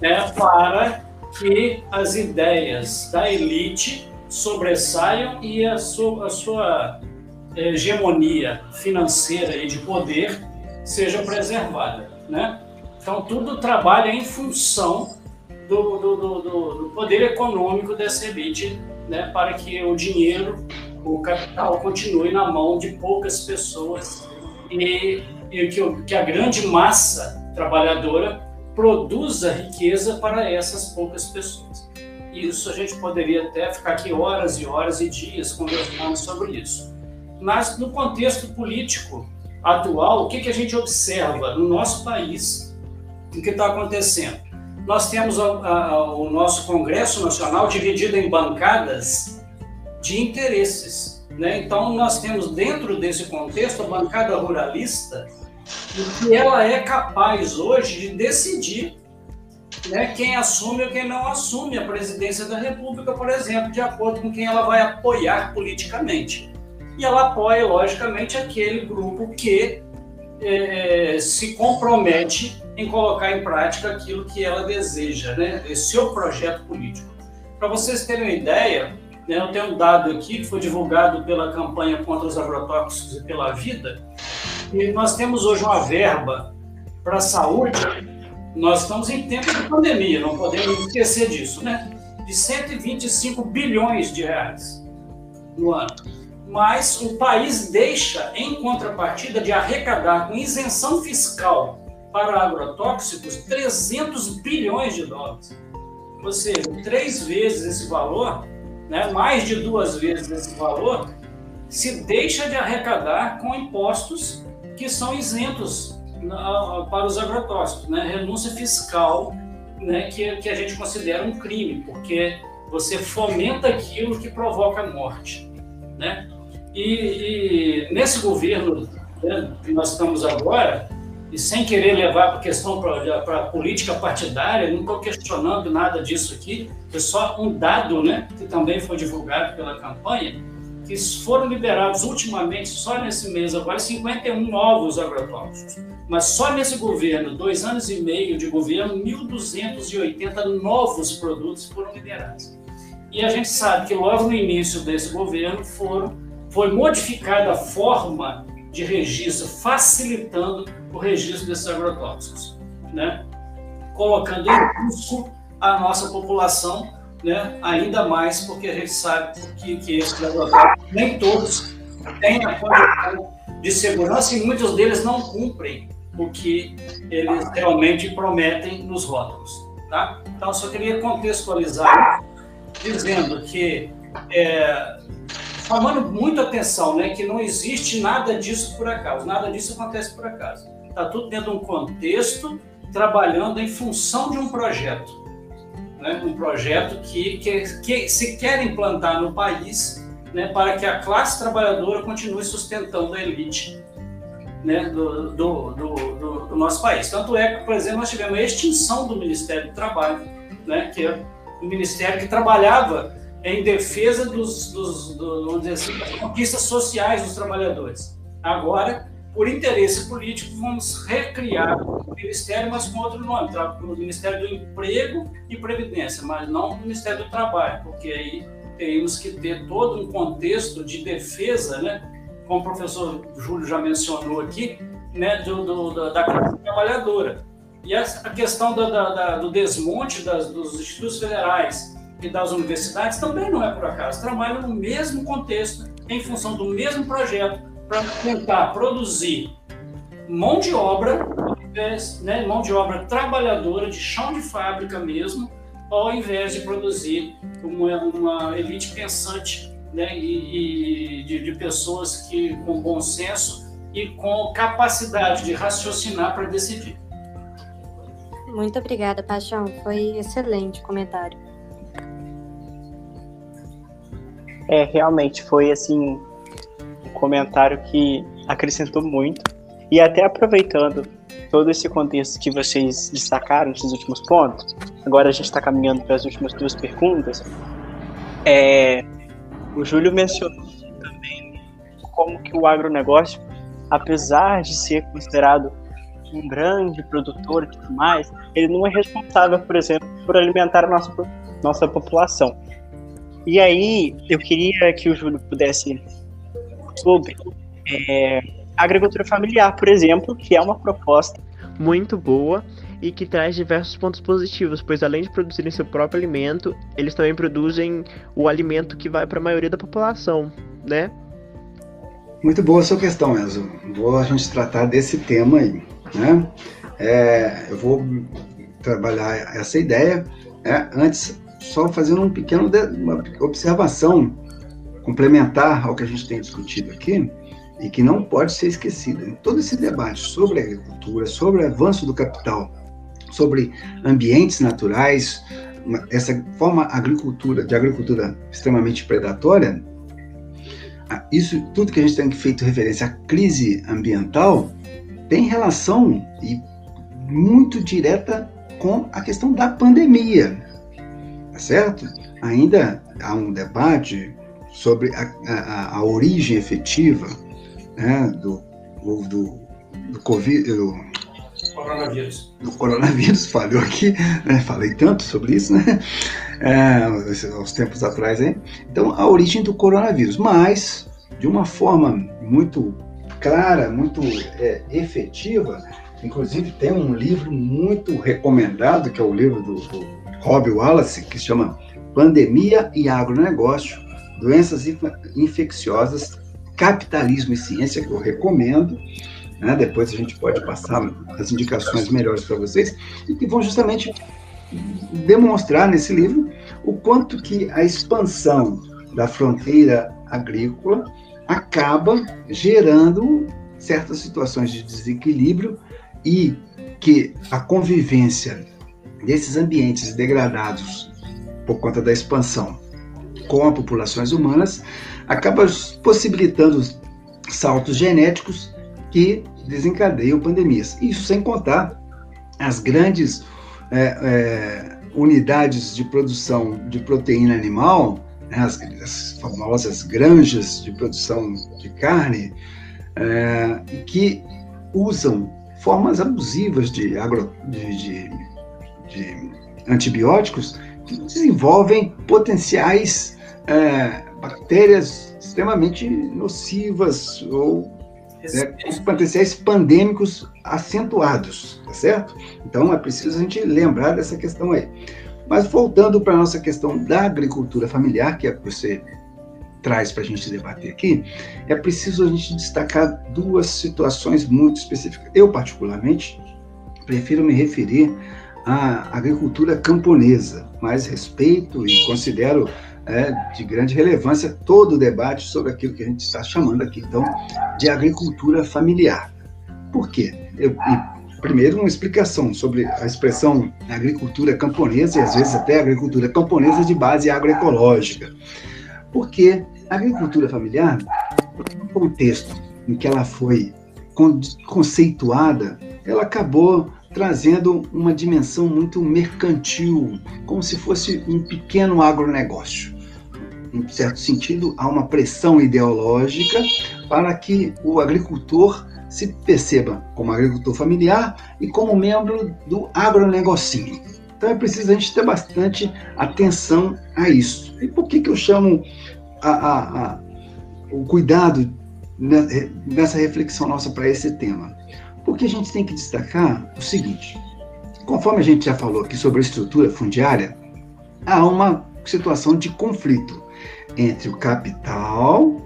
né, para que as ideias da elite sobressaiam e a sua, a sua hegemonia financeira e de poder seja preservada. Né? Então, tudo trabalha em função do, do, do, do poder econômico dessa elite, né, para que o dinheiro, o capital continue na mão de poucas pessoas e, e que, que a grande massa trabalhadora produza riqueza para essas poucas pessoas. Isso a gente poderia até ficar aqui horas e horas e dias conversando sobre isso. Mas no contexto político atual, o que, que a gente observa no nosso país? O que está acontecendo? nós temos a, a, o nosso Congresso Nacional dividido em bancadas de interesses. Né? Então, nós temos dentro desse contexto a bancada ruralista, que ela é capaz hoje de decidir né, quem assume ou quem não assume a presidência da República, por exemplo, de acordo com quem ela vai apoiar politicamente. E ela apoia, logicamente, aquele grupo que é, se compromete em colocar em prática aquilo que ela deseja, né? Esse seu projeto político. Para vocês terem uma ideia, né, eu tenho um dado aqui que foi divulgado pela campanha contra os agrotóxicos e pela vida, e nós temos hoje uma verba para a saúde, nós estamos em tempo de pandemia, não podemos esquecer disso, né? De 125 bilhões de reais no ano. Mas o país deixa, em contrapartida, de arrecadar com isenção fiscal para agrotóxicos 300 bilhões de dólares. Ou seja, três vezes esse valor, né, mais de duas vezes esse valor, se deixa de arrecadar com impostos que são isentos para os agrotóxicos, né? renúncia fiscal, né, que, que a gente considera um crime, porque você fomenta aquilo que provoca a morte. Né? E, e nesse governo né, que nós estamos agora, e sem querer levar a questão para a política partidária, não estou questionando nada disso aqui, é só um dado né, que também foi divulgado pela campanha, que foram liberados ultimamente, só nesse mês agora, 51 novos agrotóxicos. Mas só nesse governo, dois anos e meio de governo, 1.280 novos produtos foram liberados. E a gente sabe que logo no início desse governo foram, foi modificada a forma de registro, facilitando o registro desses agrotóxicos, né? colocando em risco a nossa população, né? ainda mais porque a gente sabe que, que nem todos têm a condição de segurança e muitos deles não cumprem o que eles realmente prometem nos rótulos. Tá? Então, só queria contextualizar dizendo que, é, chamando muita atenção, né, que não existe nada disso por acaso, nada disso acontece por acaso. Está tudo dentro de um contexto, trabalhando em função de um projeto. Né, um projeto que, que, que se quer implantar no país né, para que a classe trabalhadora continue sustentando a elite né, do, do, do, do, nosso país. Tanto é que, por exemplo, nós tivemos a extinção do Ministério do Trabalho, né, que é um ministério que trabalhava em defesa dos, dos assim, das conquistas sociais dos trabalhadores. Agora, por interesse político, vamos recriar o Ministério, mas com outro nome, o Ministério do Emprego e Previdência, mas não o Ministério do Trabalho, porque aí teríamos que ter todo um contexto de defesa, né, como o professor Júlio já mencionou aqui, né, do, do da classe trabalhadora. E a questão da, da, do desmonte das, dos institutos federais e das universidades também não é por acaso. Trabalham no mesmo contexto, em função do mesmo projeto, para tentar produzir mão de obra, né, mão de obra trabalhadora, de chão de fábrica mesmo, ao invés de produzir uma, uma elite pensante né, e, e de, de, pessoas que com bom senso e com capacidade de raciocinar para decidir. Muito obrigada, Paixão. Foi excelente o comentário. É, realmente foi assim comentário que acrescentou muito. E até aproveitando todo esse contexto que vocês destacaram nesses últimos pontos, agora a gente está caminhando para as últimas duas perguntas. É, o Júlio mencionou também como que o agronegócio, apesar de ser considerado um grande produtor e tudo mais, ele não é responsável, por exemplo, por alimentar a nossa, nossa população. E aí, eu queria que o Júlio pudesse sobre é, agricultura familiar, por exemplo, que é uma proposta muito boa e que traz diversos pontos positivos, pois além de produzirem seu próprio alimento, eles também produzem o alimento que vai para a maioria da população, né? Muito boa a sua questão, Enzo. Vou a gente tratar desse tema aí, né? É, eu vou trabalhar essa ideia. Né? Antes, só fazendo um pequeno uma observação complementar ao que a gente tem discutido aqui e que não pode ser esquecida. Em todo esse debate sobre agricultura, sobre o avanço do capital, sobre ambientes naturais, essa forma agricultura de agricultura extremamente predatória, isso tudo que a gente tem feito referência à crise ambiental tem relação e muito direta com a questão da pandemia, tá certo? Ainda há um debate sobre a, a, a origem efetiva né, do, do, do Covid, do, coronavírus. Do coronavírus, falhou aqui, né? falei tanto sobre isso, né? É, aos tempos atrás, hein? Então, a origem do coronavírus, mas de uma forma muito clara, muito é, efetiva. Inclusive, tem um livro muito recomendado, que é o livro do, do Rob Wallace, que se chama Pandemia e Agronegócio: Doenças Infecciosas, Capitalismo e Ciência, que eu recomendo. Né? Depois a gente pode passar as indicações melhores para vocês, e que vão justamente demonstrar nesse livro o quanto que a expansão da fronteira agrícola acaba gerando certas situações de desequilíbrio e que a convivência desses ambientes degradados por conta da expansão com populações humanas acaba possibilitando saltos genéticos que desencadeiam pandemias. Isso sem contar as grandes é, é, unidades de produção de proteína animal né, as, as, famosas granjas de produção de carne, é, que usam formas abusivas de, agro, de, de, de antibióticos que desenvolvem potenciais é, bactérias extremamente nocivas ou né, com potenciais pandêmicos acentuados, tá certo? Então é preciso a gente lembrar dessa questão aí. Mas voltando para a nossa questão da agricultura familiar, que é que você traz para a gente debater aqui, é preciso a gente destacar duas situações muito específicas. Eu, particularmente, prefiro me referir à agricultura camponesa, mais respeito e considero é, de grande relevância todo o debate sobre aquilo que a gente está chamando aqui, então, de agricultura familiar. Por quê? Eu, primeiro, uma explicação sobre a expressão agricultura camponesa e, às vezes, até agricultura camponesa de base agroecológica. Porque a agricultura familiar, no contexto em que ela foi conceituada, ela acabou trazendo uma dimensão muito mercantil, como se fosse um pequeno agronegócio. Em certo sentido, há uma pressão ideológica para que o agricultor se perceba como agricultor familiar e como membro do agronegocinho. Então é preciso a gente ter bastante atenção a isso. E por que, que eu chamo a, a, a, o cuidado nessa reflexão nossa para esse tema? Porque a gente tem que destacar o seguinte: conforme a gente já falou aqui sobre a estrutura fundiária, há uma situação de conflito entre o capital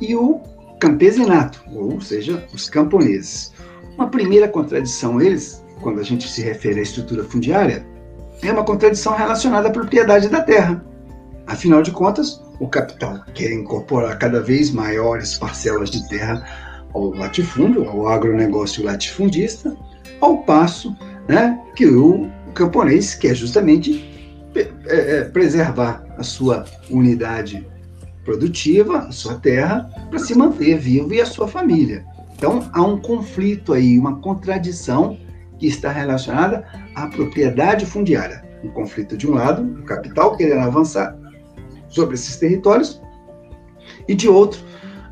e o campesinato, ou seja, os camponeses. Uma primeira contradição eles, quando a gente se refere à estrutura fundiária, é uma contradição relacionada à propriedade da terra. Afinal de contas, o capital quer incorporar cada vez maiores parcelas de terra ao latifúndio, ao agronegócio latifundista, ao passo né, que o camponês quer justamente é, é, preservar a sua unidade produtiva, sua terra, para se manter vivo e a sua família. Então, há um conflito aí, uma contradição que está relacionada à propriedade fundiária. Um conflito de um lado, o capital querendo avançar sobre esses territórios, e de outro,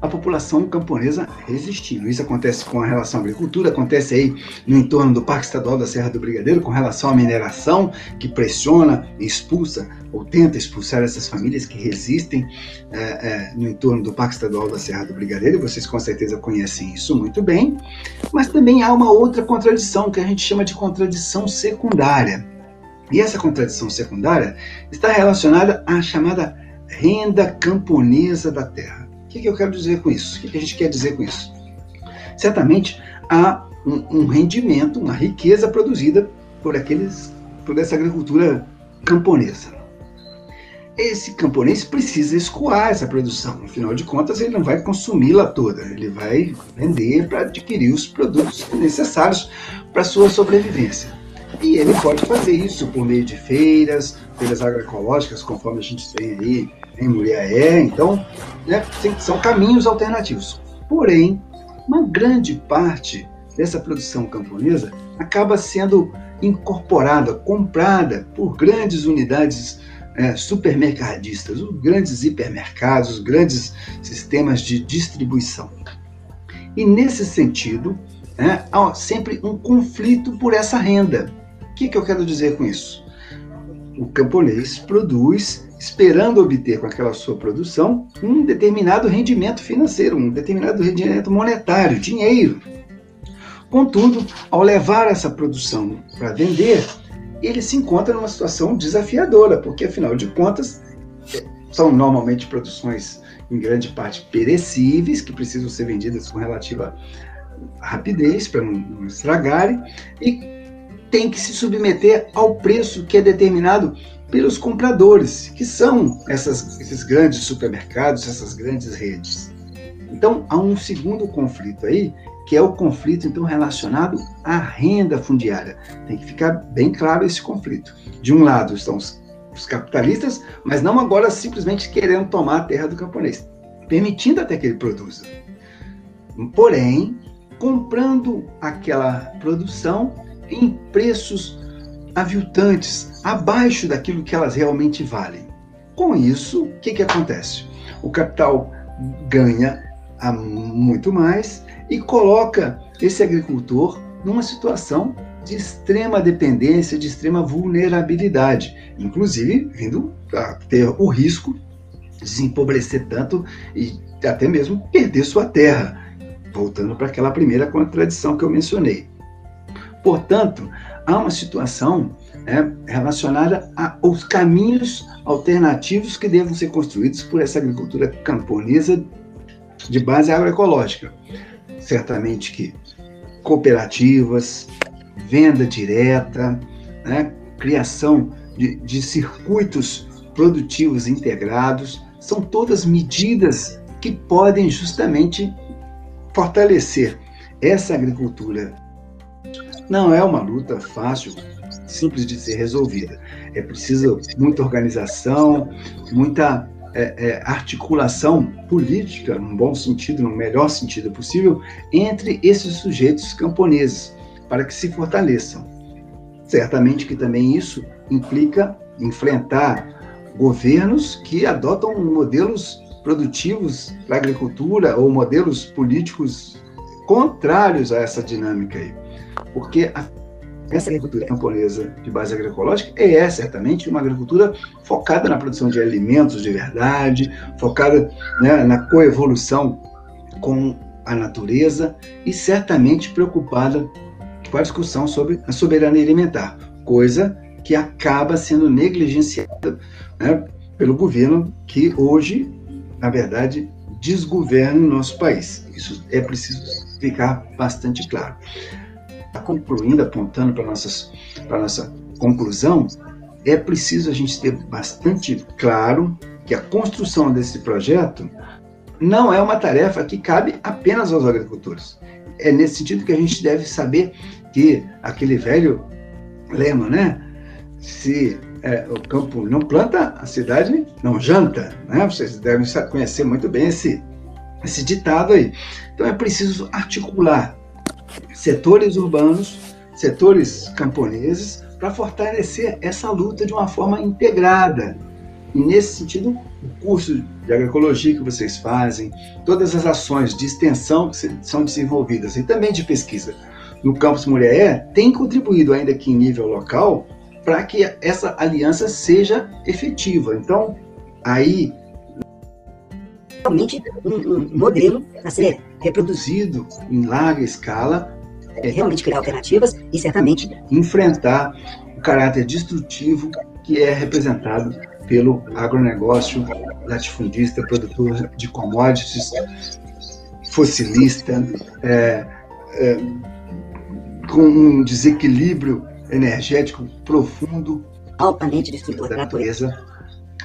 a população camponesa resistindo. Isso acontece com relação à agricultura, acontece aí no entorno do Parque Estadual da Serra do Brigadeiro, com relação à mineração, que pressiona, expulsa ou tenta expulsar essas famílias que resistem é, é, no entorno do Parque Estadual da Serra do Brigadeiro. Vocês com certeza conhecem isso muito bem. Mas também há uma outra contradição, que a gente chama de contradição secundária. E essa contradição secundária está relacionada à chamada renda camponesa da terra que, que eu quero dizer com isso? O que, que a gente quer dizer com isso? Certamente há um, um rendimento, uma riqueza produzida por aqueles, por essa agricultura camponesa. Esse camponês precisa escoar essa produção, afinal de contas, ele não vai consumi-la toda, ele vai vender para adquirir os produtos necessários para sua sobrevivência. E ele pode fazer isso por meio de feiras, feiras agroecológicas, conforme a gente tem aí em Muriaé. Então, né, são caminhos alternativos. Porém, uma grande parte dessa produção camponesa acaba sendo incorporada, comprada por grandes unidades é, supermercadistas, os grandes hipermercados, os grandes sistemas de distribuição. E nesse sentido, é, há sempre um conflito por essa renda. O que, que eu quero dizer com isso? O camponês produz esperando obter com aquela sua produção um determinado rendimento financeiro, um determinado rendimento monetário, dinheiro. Contudo, ao levar essa produção para vender, ele se encontra numa situação desafiadora, porque afinal de contas são normalmente produções em grande parte perecíveis, que precisam ser vendidas com relativa rapidez para não estragarem, e tem que se submeter ao preço que é determinado pelos compradores, que são essas, esses grandes supermercados, essas grandes redes. Então, há um segundo conflito aí, que é o conflito então relacionado à renda fundiária. Tem que ficar bem claro esse conflito. De um lado estão os, os capitalistas, mas não agora simplesmente querendo tomar a terra do camponês, permitindo até que ele produza. Porém, comprando aquela produção em preços aviltantes, abaixo daquilo que elas realmente valem. Com isso, o que, que acontece? O capital ganha muito mais e coloca esse agricultor numa situação de extrema dependência, de extrema vulnerabilidade, inclusive vindo a ter o risco de se empobrecer tanto e até mesmo perder sua terra, voltando para aquela primeira contradição que eu mencionei. Portanto, há uma situação né, relacionada aos caminhos alternativos que devem ser construídos por essa agricultura camponesa de base agroecológica. Certamente que cooperativas, venda direta, né, criação de, de circuitos produtivos integrados, são todas medidas que podem justamente fortalecer essa agricultura. Não é uma luta fácil, simples de ser resolvida. É preciso muita organização, muita é, é, articulação política, num bom sentido, no melhor sentido possível, entre esses sujeitos camponeses, para que se fortaleçam. Certamente que também isso implica enfrentar governos que adotam modelos produtivos para a agricultura ou modelos políticos contrários a essa dinâmica aí. Porque a, essa agricultura camponesa de base agroecológica é certamente uma agricultura focada na produção de alimentos de verdade, focada né, na coevolução com a natureza e certamente preocupada com a discussão sobre a soberania alimentar, coisa que acaba sendo negligenciada né, pelo governo que hoje, na verdade, desgoverna o nosso país. Isso é preciso ficar bastante claro. Tá concluindo, apontando para nossas para nossa conclusão, é preciso a gente ter bastante claro que a construção desse projeto não é uma tarefa que cabe apenas aos agricultores. É nesse sentido que a gente deve saber que aquele velho lema, né? Se é, o campo não planta, a cidade não janta, né? Vocês devem conhecer muito bem esse, esse ditado aí. Então é preciso articular setores urbanos, setores camponeses, para fortalecer essa luta de uma forma integrada. E nesse sentido, o curso de agroecologia que vocês fazem, todas as ações de extensão que são desenvolvidas e também de pesquisa no campus Mulher tem contribuído, ainda que em nível local, para que essa aliança seja efetiva. Então, aí realmente um, um, modelo a ser reproduzido em larga escala, é, realmente criar alternativas e certamente enfrentar o caráter destrutivo que é representado pelo agronegócio latifundista, produtor de commodities, fossilista, é, é, com um desequilíbrio energético profundo, altamente destruidor da natureza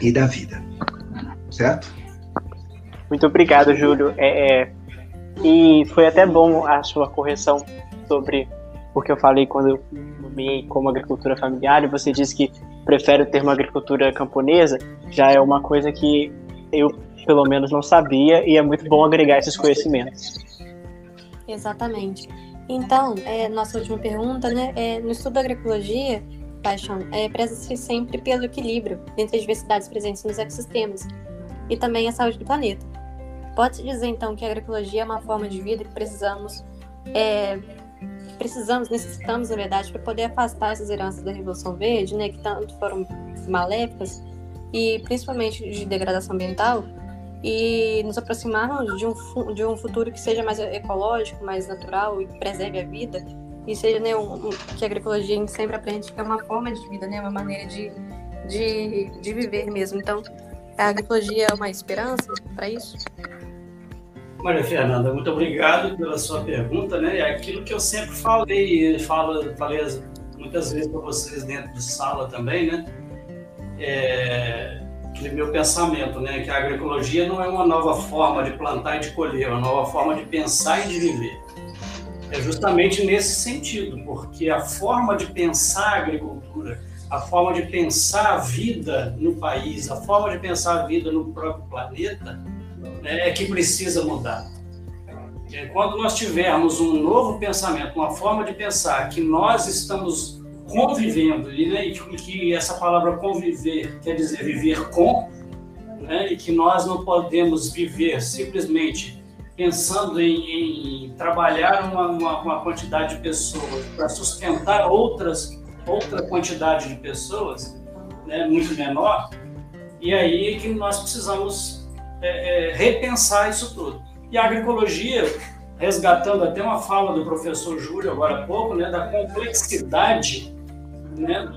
e da vida. Certo? Muito obrigado, Júlio. É, é, e foi até bom a sua correção sobre o que eu falei quando eu nomeei como agricultura familiar, e você disse que prefere o termo agricultura camponesa, já é uma coisa que eu, pelo menos, não sabia, e é muito bom agregar esses conhecimentos. Exatamente. Então, é, nossa última pergunta, né? É, no estudo da agroecologia, Paixão, é, preza-se sempre pelo equilíbrio entre as diversidades presentes nos ecossistemas e também a saúde do planeta. Pode-se dizer, então, que a agroecologia é uma forma de vida que precisamos, é, precisamos, necessitamos, na verdade, para poder afastar essas heranças da Revolução Verde, né, que tanto foram maléficas e principalmente de degradação ambiental, e nos aproximarmos de um, de um futuro que seja mais ecológico, mais natural e que preserve a vida e seja né, um, um, que a agroecologia a gente sempre aprende que é uma forma de vida, né, uma maneira de, de, de viver mesmo. Então, a agroecologia é uma esperança para isso? Maria Fernanda, muito obrigado pela sua pergunta, né? É aquilo que eu sempre falei, falo, falei muitas vezes para vocês dentro de sala também, né? É, aquele meu pensamento, né? Que a agroecologia não é uma nova forma de plantar e de colher, é uma nova forma de pensar e de viver. É justamente nesse sentido, porque a forma de pensar a agricultura, a forma de pensar a vida no país, a forma de pensar a vida no próprio planeta, é que precisa mudar. Quando nós tivermos um novo pensamento, uma forma de pensar que nós estamos convivendo, e, né, que essa palavra conviver quer dizer viver com, né, e que nós não podemos viver simplesmente pensando em, em trabalhar uma, uma, uma, quantidade de pessoas para sustentar outras, outra quantidade de pessoas, né, muito menor, e aí que nós precisamos é, é, repensar isso tudo. E a agroecologia, resgatando até uma fala do professor Júlio agora há pouco, né, da complexidade né,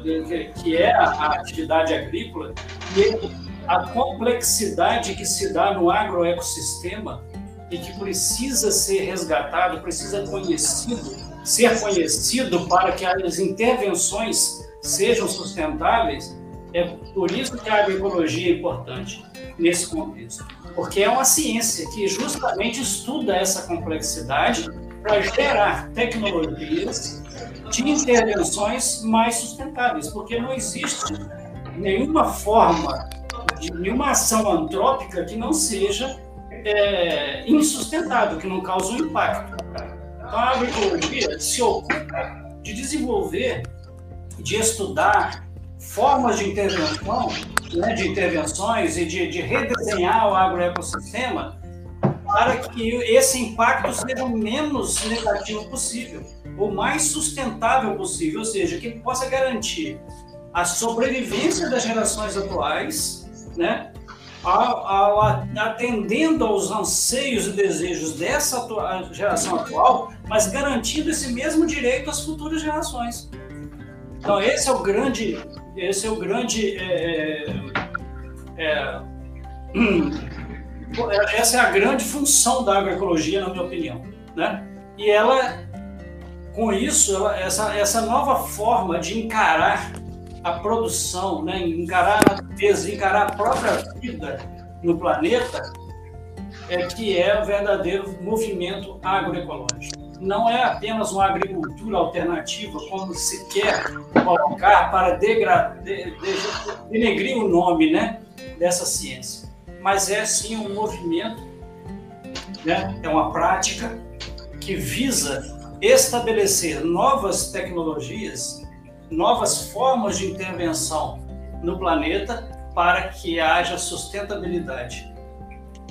que é a atividade agrícola, e a complexidade que se dá no agroecossistema e que precisa ser resgatado, precisa conhecido, ser conhecido para que as intervenções sejam sustentáveis, é por isso que a agroecologia é importante nesse contexto. Porque é uma ciência que justamente estuda essa complexidade para gerar tecnologias de intervenções mais sustentáveis, porque não existe nenhuma forma, de, nenhuma ação antrópica que não seja é, insustentável, que não cause um impacto. Então, a agroecologia se ocupa de desenvolver, de estudar formas de intervenção, né, de intervenções e de, de redesenhar o agroecossistema para que esse impacto seja o menos negativo possível, o mais sustentável possível, ou seja, que possa garantir a sobrevivência das gerações atuais, né, ao, ao, atendendo aos anseios e desejos dessa atua, geração atual, mas garantindo esse mesmo direito às futuras gerações. Então esse é o grande, esse é o grande, é, é, é, essa é a grande função da agroecologia, na minha opinião, né? E ela, com isso, ela, essa essa nova forma de encarar a produção, né, encarar a natureza, encarar a própria vida no planeta, é que é o verdadeiro movimento agroecológico. Não é apenas uma agricultura alternativa, como se quer colocar para degradar, de, de, denegrir o nome né, dessa ciência. Mas é sim um movimento, né, é uma prática que visa estabelecer novas tecnologias novas formas de intervenção no planeta para que haja sustentabilidade.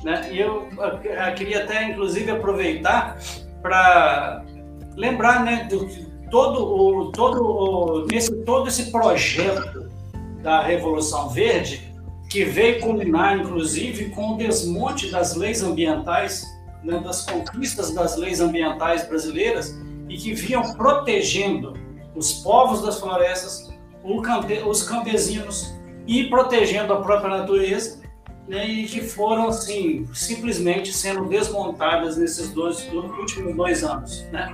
Né? E eu, queria até, inclusive, aproveitar para lembrar né, do todo o todo o, nesse todo esse projeto da Revolução Verde que veio culminar, inclusive, com o desmonte das leis ambientais, né, das conquistas das leis ambientais brasileiras e que vinham protegendo os povos das florestas, os campesinos e protegendo a própria natureza, né, e que foram assim simplesmente sendo desmontadas nesses dois últimos dois anos, né?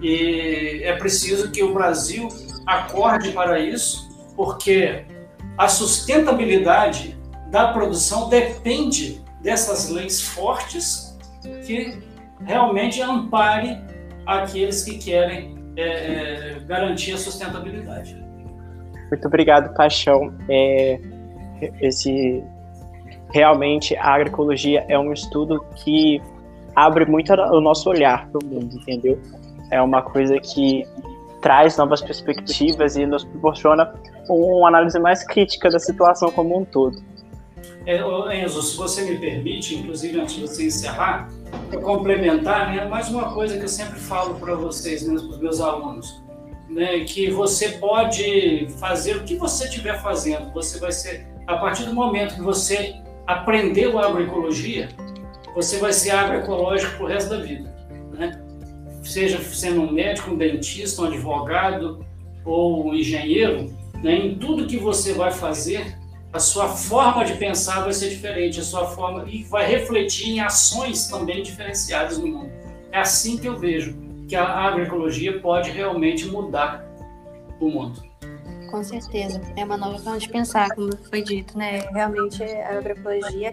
E é preciso que o Brasil acorde para isso, porque a sustentabilidade da produção depende dessas leis fortes que realmente ampare aqueles que querem é, é, garantir a sustentabilidade. Muito obrigado, Paixão. É, esse realmente a agroecologia é um estudo que abre muito o nosso olhar para o mundo, entendeu? É uma coisa que traz novas perspectivas e nos proporciona uma análise mais crítica da situação como um todo. É, Enzo, se você me permite, inclusive antes de você encerrar, para complementar, né, mais uma coisa que eu sempre falo para vocês, né, para os meus alunos, né, que você pode fazer o que você estiver fazendo, você vai ser, a partir do momento que você aprendeu agroecologia, você vai ser agroecológico para o resto da vida, né? Seja sendo um médico, um dentista, um advogado ou um engenheiro, né, em tudo que você vai fazer, a sua forma de pensar vai ser diferente, a sua forma e vai refletir em ações também diferenciadas no mundo. É assim que eu vejo que a agroecologia pode realmente mudar o mundo. Com certeza, é uma nova forma de pensar, como foi dito, né? Realmente a agroecologia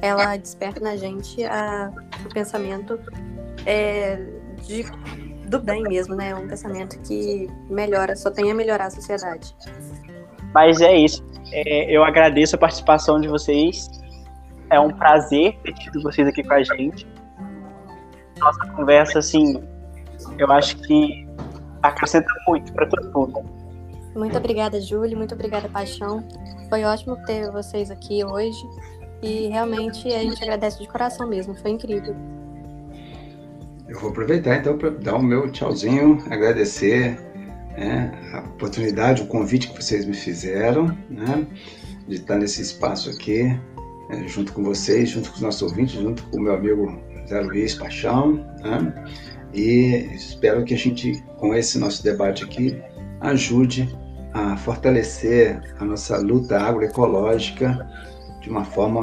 ela desperta na gente a, o pensamento é, de, do bem mesmo, né? Um pensamento que melhora, só tem a melhorar a sociedade. Mas é isso. É, eu agradeço a participação de vocês. É um prazer ter tido vocês aqui com a gente. Nossa conversa, assim, eu acho que acrescenta muito para todo mundo. Muito obrigada, Júlio. Muito obrigada, Paixão. Foi ótimo ter vocês aqui hoje. E realmente a gente agradece de coração mesmo. Foi incrível. Eu vou aproveitar então para dar o meu tchauzinho, agradecer né, a oportunidade, o convite que vocês me fizeram, né, de estar nesse espaço aqui, né, junto com vocês, junto com os nossos ouvintes, junto com o meu amigo Zé Luiz Paixão, né, e espero que a gente, com esse nosso debate aqui, ajude a fortalecer a nossa luta agroecológica de uma forma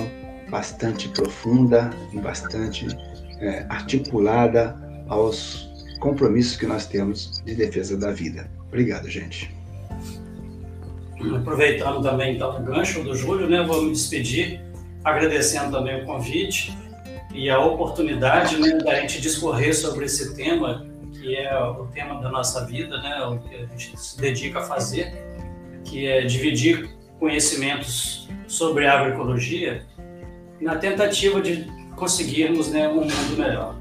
bastante profunda, bastante é, articulada aos compromissos que nós temos de defesa da vida. Obrigado, gente. Aproveitando também então, o gancho do Júlio, né, vou me despedir, agradecendo também o convite e a oportunidade né, da gente discorrer sobre esse tema, que é o tema da nossa vida, né, o que a gente se dedica a fazer, que é dividir conhecimentos sobre agroecologia na tentativa de conseguirmos né, um mundo melhor.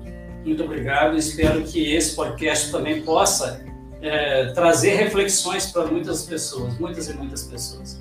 Muito obrigado. Espero que esse podcast também possa é, trazer reflexões para muitas pessoas, muitas e muitas pessoas.